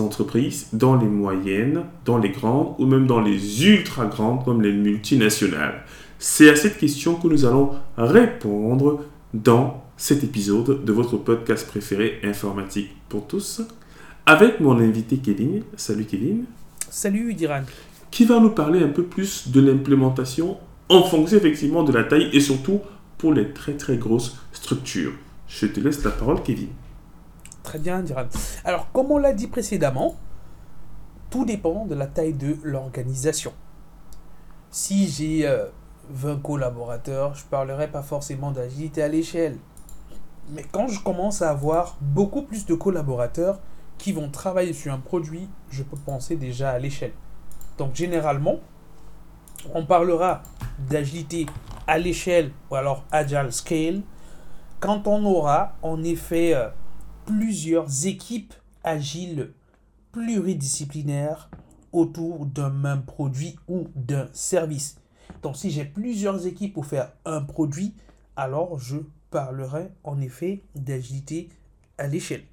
entreprises, dans les moyennes, dans les grandes ou même dans les ultra grandes comme les multinationales C'est à cette question que nous allons répondre dans cet épisode de votre podcast préféré Informatique pour tous avec mon invité Kevin. Salut Kevin. Salut Diran. Qui va nous parler un peu plus de l'implémentation en fonction effectivement de la taille et surtout pour les très très grosses structures. Je te laisse la parole Kevin. Bien Diran. Alors comme on l'a dit précédemment, tout dépend de la taille de l'organisation. Si j'ai 20 euh, collaborateurs, je parlerai pas forcément d'agilité à l'échelle. Mais quand je commence à avoir beaucoup plus de collaborateurs qui vont travailler sur un produit, je peux penser déjà à l'échelle. Donc généralement, on parlera d'agilité à l'échelle ou alors agile scale quand on aura en effet euh, plusieurs équipes agiles pluridisciplinaires autour d'un même produit ou d'un service. Donc si j'ai plusieurs équipes pour faire un produit, alors je parlerai en effet d'agilité à l'échelle.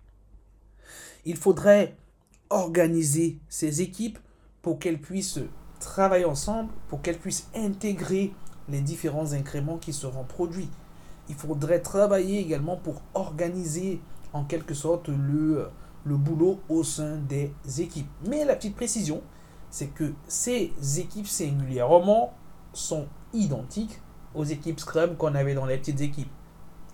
Il faudrait organiser ces équipes pour qu'elles puissent travailler ensemble, pour qu'elles puissent intégrer les différents incréments qui seront produits. Il faudrait travailler également pour organiser en quelque sorte le, le boulot au sein des équipes. Mais la petite précision, c'est que ces équipes singulièrement sont identiques aux équipes Scrum qu'on avait dans les petites équipes,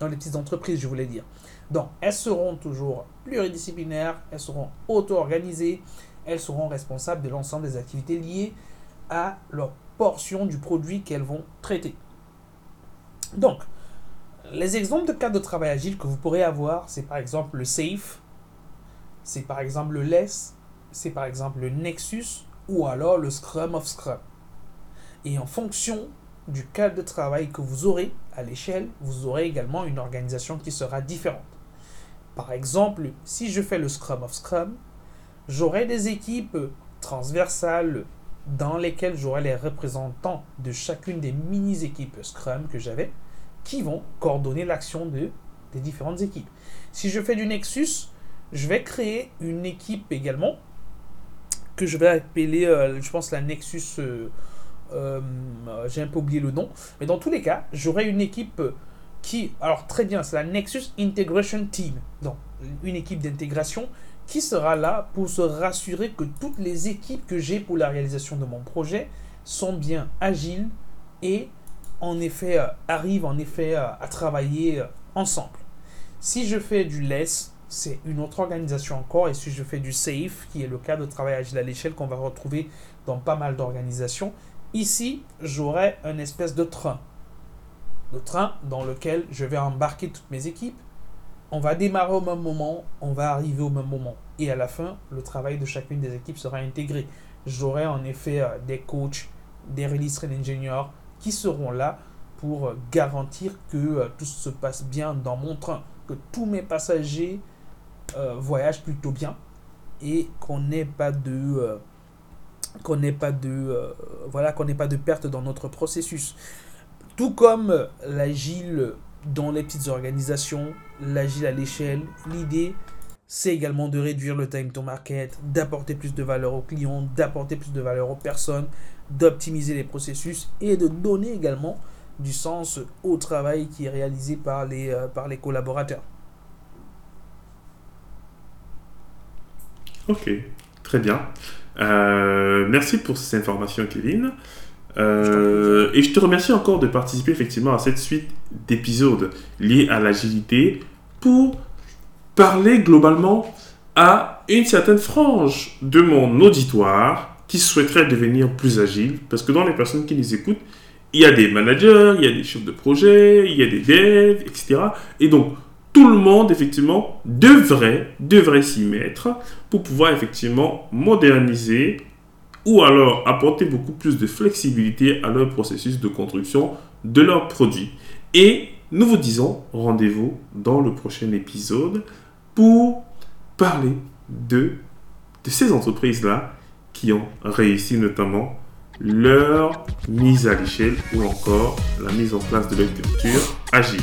dans les petites entreprises, je voulais dire. Donc, elles seront toujours pluridisciplinaires, elles seront auto-organisées, elles seront responsables de l'ensemble des activités liées à leur portion du produit qu'elles vont traiter. Donc, les exemples de cas de travail agile que vous pourrez avoir, c'est par exemple le SAFE, c'est par exemple le LESS, c'est par exemple le Nexus ou alors le Scrum of Scrum. Et en fonction du cadre de travail que vous aurez à l'échelle, vous aurez également une organisation qui sera différente. Par exemple, si je fais le Scrum of Scrum, j'aurai des équipes transversales dans lesquelles j'aurai les représentants de chacune des mini-équipes Scrum que j'avais qui vont coordonner l'action de, des différentes équipes. Si je fais du Nexus, je vais créer une équipe également que je vais appeler, euh, je pense, la Nexus. Euh, euh, j'ai un peu oublié le nom. Mais dans tous les cas, j'aurai une équipe qui. Alors, très bien, c'est la Nexus Integration Team. Donc, une équipe d'intégration qui sera là pour se rassurer que toutes les équipes que j'ai pour la réalisation de mon projet sont bien agiles et en effet euh, arrivent en effet euh, à travailler euh, ensemble. Si je fais du LESS, c'est une autre organisation encore, et si je fais du SAFE, qui est le cas de travail agile à l'échelle qu'on va retrouver dans pas mal d'organisations, ici j'aurai un espèce de train. Le train dans lequel je vais embarquer toutes mes équipes on va démarrer au même moment, on va arriver au même moment. Et à la fin, le travail de chacune des équipes sera intégré. J'aurai en effet des coachs, des release train engineers qui seront là pour euh, garantir que euh, tout se passe bien dans mon train, que tous mes passagers voyagent plutôt bien et qu'on n'ait pas de qu'on n'ait pas de voilà qu'on n'ait pas de perte dans notre processus. Tout comme l'agile dans les petites organisations, l'agile à l'échelle. L'idée, c'est également de réduire le time to market, d'apporter plus de valeur aux clients, d'apporter plus de valeur aux personnes, d'optimiser les processus et de donner également du sens au travail qui est réalisé par les, euh, par les collaborateurs. Ok, très bien. Euh, merci pour ces informations, Kevin. Euh, et je te remercie encore de participer effectivement à cette suite d'épisodes liés à l'agilité pour parler globalement à une certaine frange de mon auditoire qui souhaiterait devenir plus agile. Parce que dans les personnes qui nous écoutent, il y a des managers, il y a des chefs de projet, il y a des devs, etc. Et donc, tout le monde, effectivement, devrait, devrait s'y mettre pour pouvoir, effectivement, moderniser ou alors apporter beaucoup plus de flexibilité à leur processus de construction de leurs produits. Et nous vous disons rendez-vous dans le prochain épisode pour parler de, ces entreprises-là qui ont réussi notamment leur mise à l'échelle ou encore la mise en place de leur culture agile.